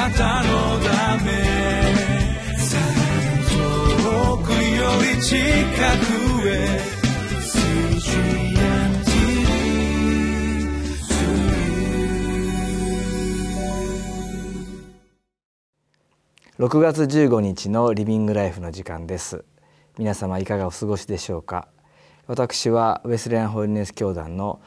なたのため遠くより近くへ6月15日のリビングライフの時間です。皆様いかがお過ごしでしょうか？私はウェスレアンホールネス教団の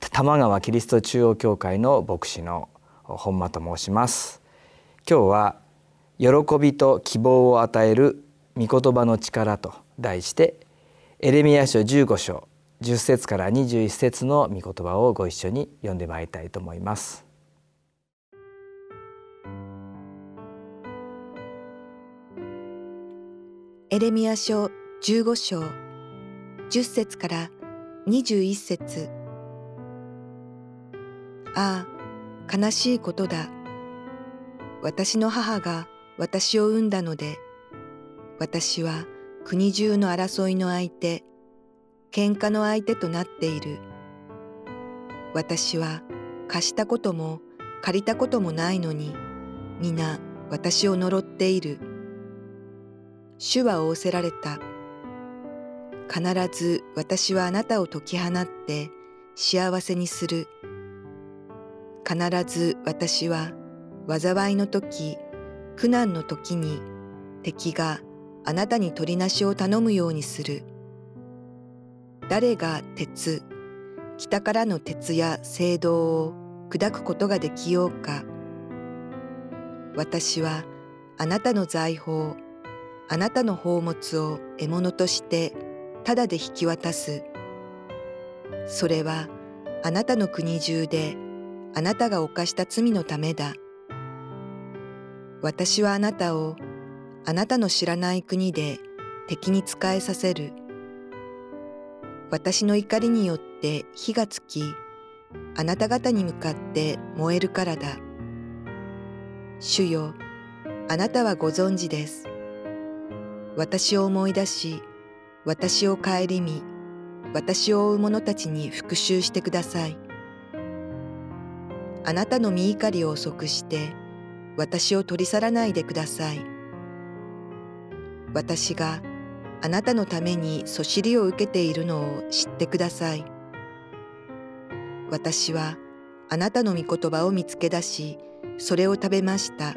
玉川キリスト中央教会の牧師の本間と申します。今日は喜びと希望を与える御言葉の力と題してエレミヤ書15章10節から21節の御言葉をご一緒に読んでまいりたいと思います。エレミヤ書15章10節から21節。ああ悲しいことだ私の母が私を産んだので私は国中の争いの相手喧嘩の相手となっている私は貸したことも借りたこともないのに皆私を呪っている。主は仰せられた。必ず私はあなたを解き放って幸せにする。必ず私は災いの時、苦難の時に敵があなたに取りなしを頼むようにする。誰が鉄、北からの鉄や青銅を砕くことができようか。私はあなたの財宝、あなたの宝物を獲物としてただで引き渡す。それはあなたの国中であなたが犯した罪のためだ。私はあなたをあなたの知らない国で敵に仕えさせる。私の怒りによって火がつき、あなた方に向かって燃えるからだ。主よ、あなたはご存知です。私を思い出し、私を顧み、私を追う者たちに復讐してください。あなたの身怒りを遅くして、私を取り去らないでください。私があなたのためにそしりを受けているのを知ってください。私はあなたの御言葉を見つけ出し、それを食べました。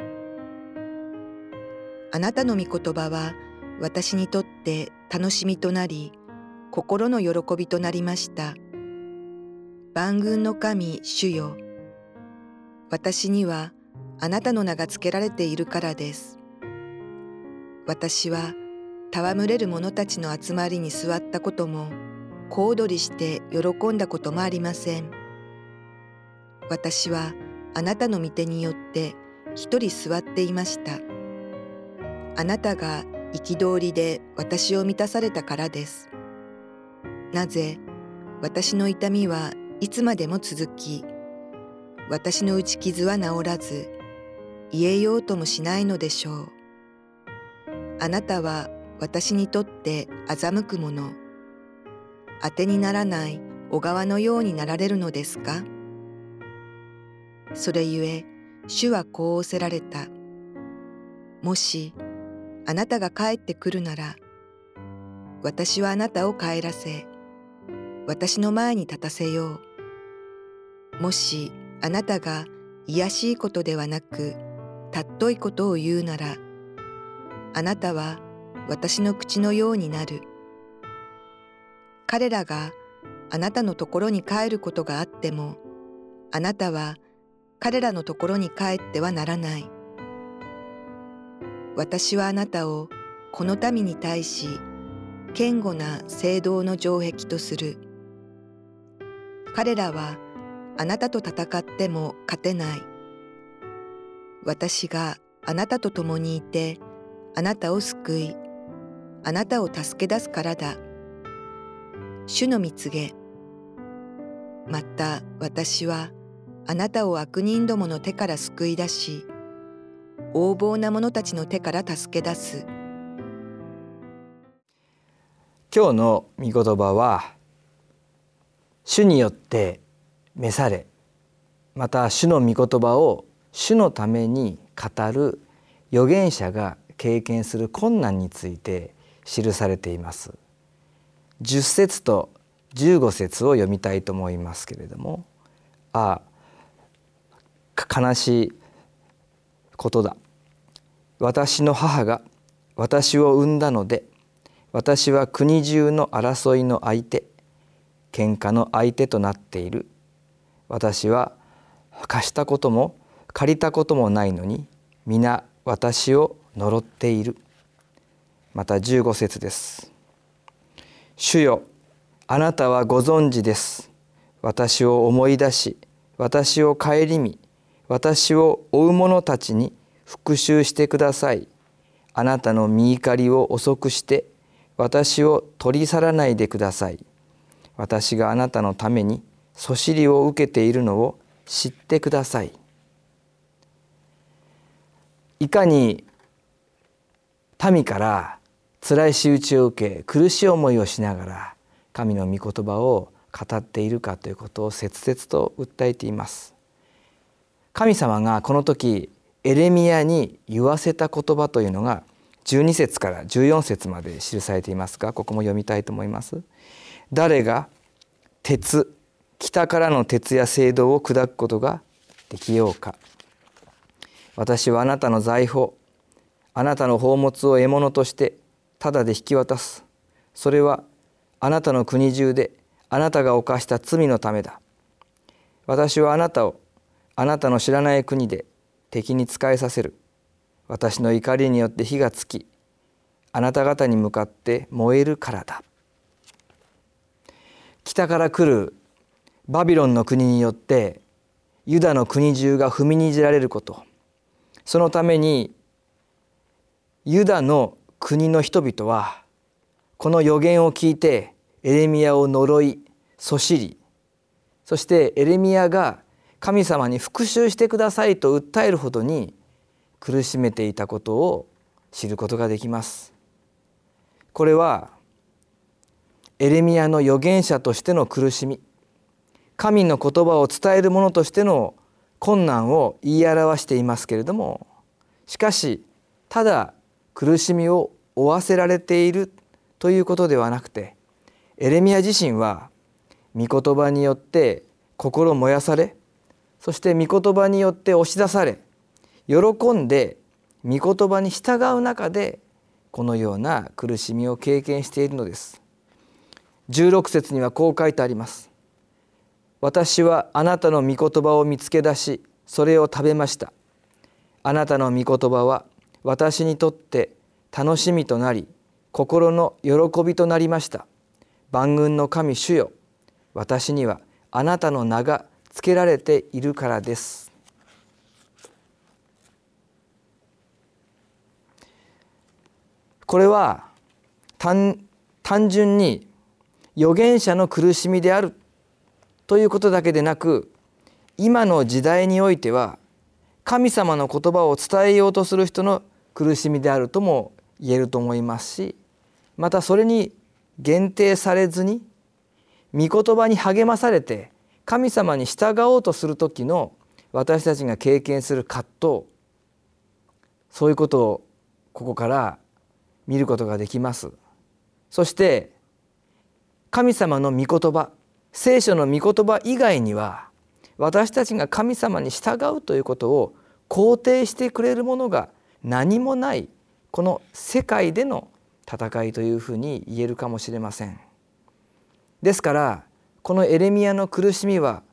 あなたの御言葉は私にとって楽しみとなり、心の喜びとなりました。万軍の神主よ。私にはあなたの名が付けられているからです。私は戯れる者たちの集まりに座ったことも、小躍りして喜んだこともありません。私はあなたの御手によって一人座っていました。あなたが憤りで私を満たされたからです。なぜ私の痛みはいつまでも続き、私の打ち傷は治らず、言えようともしないのでしょう。あなたは私にとって欺くもの、当てにならない小川のようになられるのですか？それゆえ、主はこう仰せられた。もし、あなたが帰ってくるなら、私はあなたを帰らせ、私の前に立たせよう。もしあなたが卑しいことではなく、たっといことを言うなら、あなたは私の口のようになる。彼らがあなたのところに帰ることがあっても、あなたは彼らのところに帰ってはならない。私はあなたをこの民に対し堅固な聖堂の城壁とする彼らはあなたと戦っても勝てない。私があなたと共にいてあなたを救いあなたを助け出すからだ。主の蜜げ。また私はあなたを悪人どもの手から救い出し横暴な者たちの手から助け出す。今日の御言葉は主によって召されまた主の御言葉を主のために語る預言者が経験する困難について記されています。10節と15節を読みたいと思いますけれどもああ悲しいことだ。私の母が私を産んだので私は国中の争いの相手喧嘩の相手となっている。私は貸したことも借りたこともないのに皆私を呪っている。また15節です。主よあなたはご存知です。私を思い出し私を顧み私を追う者たちに復讐してください。あなたの身怒りを遅くして私を取り去らないでください。私があなたのためにそしりを受けているのを知ってください。いかに民から辛い仕打ちを受け苦しい思いをしながら神の御言葉を語っているかということを切々と訴えています。神様がこの時エレミアに言わせた言葉というのが12節から14節まで記されていますがここも読みたいと思います。誰が鉄北からの鉄や青銅を砕くことができようか。私はあなたの財宝あなたの宝物を獲物としてただで引き渡す。それはあなたの国中であなたが犯した罪のためだ。私はあなたをあなたの知らない国で敵に仕えさせる。私の怒りによって火がつきあなた方に向かって燃えるからだ。北から来るバビロンの国によってユダの国中が踏みにじられること。そのためにユダの国の人々はこの予言を聞いてエレミアを呪いそしり。そしてエレミアが神様に復讐してくださいと訴えるほどに苦しめていたことを知ることができます。これはエレミアの預言者としての苦しみ。神の言葉を伝える者としての困難を言い表していますけれどもしかしただ苦しみを負わせられているということではなくてエレミア自身は御言葉によって心燃やされそして御言葉によって押し出され喜んで御言葉に従う中でこのような苦しみを経験しているのです。16節にはこう書いてあります。私はあなたの御言葉を見つけ出しそれを食べました。あなたの御言葉は私にとって楽しみとなり心の喜びとなりました。万軍の神主よ。私にはあなたの名がつけられているからです。これは単純に預言者の苦しみであるということだけでなく今の時代においては神様の言葉を伝えようとする人の苦しみであるとも言えると思いますしまたそれに限定されずに御言葉に励まされて神様に従おうとする時の私たちが経験する葛藤そういうことをここから見ることができます。そして神様の御言葉聖書の御言葉以外には私たちが神様に従うということを肯定してくれるものが何もないこの世界での戦いというふうに言えるかもしれません。ですからこのエレミアの苦しみは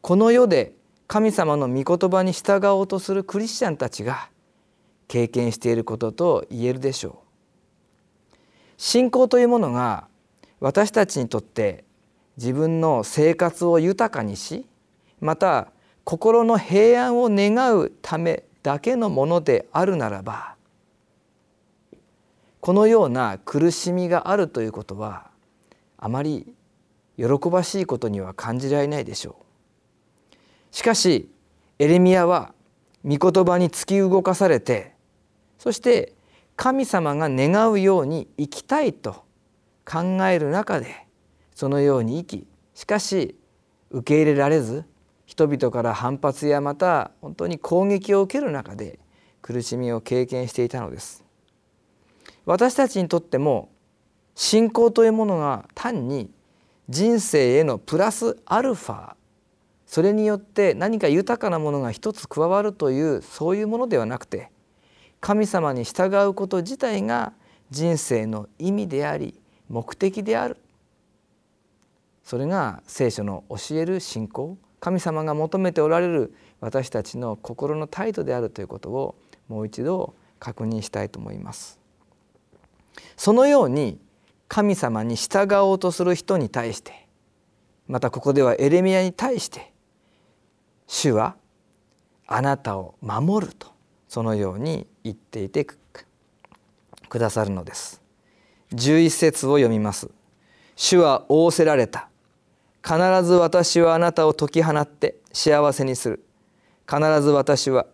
この世で神様の御言葉に従おうとするクリスチャンたちが経験していることと言えるでしょう。信仰というものが私たちにとって自分の生活を豊かにしまた心の平安を願うためだけのものであるならばこのような苦しみがあるということはあまり喜ばしいことには感じられないでしょう。しかしエレミアは御言葉に突き動かされてそして神様が願うように生きたいと考える中でそのように生きしかし受け入れられず人々から反発やまた本当に攻撃を受ける中で苦しみを経験していたのです。私たちにとっても信仰というものが単に人生へのプラスアルファそれによって何か豊かなものが一つ加わるというそういうものではなくて神様に従うこと自体が人生の意味であり目的である。それが聖書の教える信仰神様が求めておられる私たちの心の態度であるということをもう一度確認したいと思います。そのように神様に従おうとする人に対してまたここではエレミアに対して主はあなたを守るとそのように言っていてくださるのです。11節を読みます。主は仰せられた。必ず私はあなたを解き放って幸せにする。必ず私は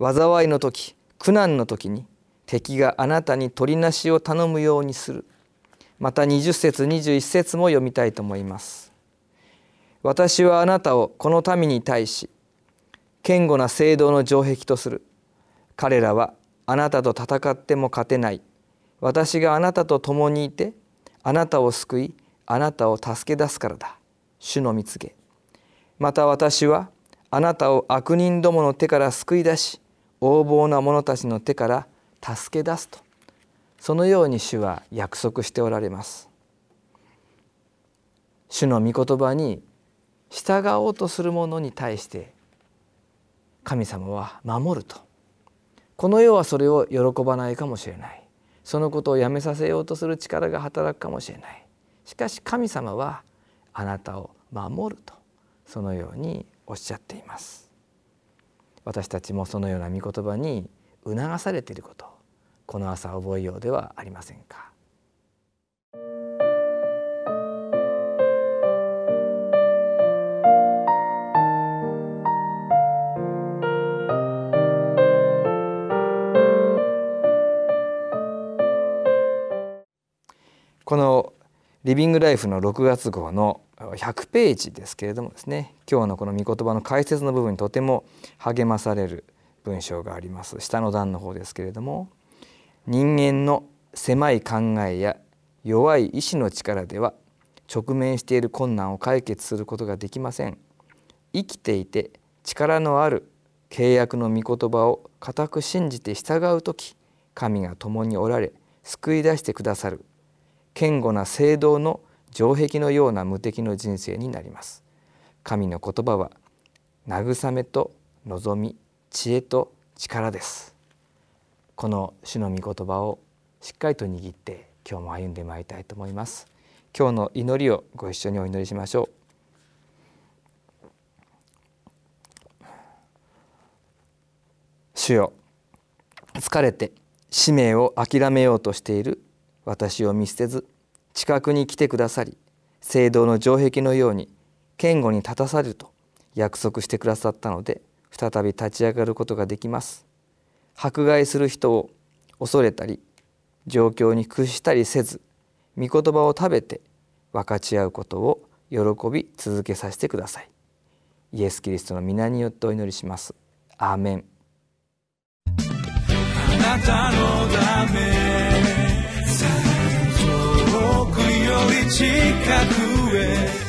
災いの時苦難の時に敵があなたに取りなしを頼むようにする。また20節21節も読みたいと思います。私はあなたをこの民に対し堅固な聖堂の城壁とする。彼らはあなたと戦っても勝てない。私があなたと共にいてあなたを救いあなたを助け出すからだ。主の蜜げまた私はあなたを悪人どもの手から救い出し横暴な者たちの手から助け出すと。そのように主は約束しておられます。主の御言葉に従おうとする者に対して神様は守ると。この世はそれを喜ばないかもしれない。そのことをやめさせようとする力が働くかもしれない。しかし神様はあなたを守るとそのようにおっしゃっています。私たちもそのような御言葉に促されていることこの朝覚えようではありませんか。このリビングライフの6月号の100ページですけれどもですね。今日のこの御言葉の解説の部分にとても励まされる文章があります。下の段の方ですけれども。人間の狭い考えや弱い意志の力では直面している困難を解決することができません。生きていて力のある契約の御言葉を固く信じて従う時神が共におられ救い出してくださる。堅固な聖堂の城壁のような無敵の人生になります。神の言葉は慰めと望み知恵と力です。この主の御言葉をしっかりと握って今日も歩んでまいりたいと思います。今日の祈りをご一緒にお祈りしましょう。主よ疲れて使命を諦めようとしている私を見捨てず近くに来てくださり聖堂の城壁のように堅固に立たされると約束してくださったので再び立ち上がることができます。迫害する人を恐れたり状況に屈したりせず御言葉を食べて分かち合うことを喜び続けさせてください。イエス・キリストの皆によってお祈りします。アーメン。あなたのため遠くより近くへ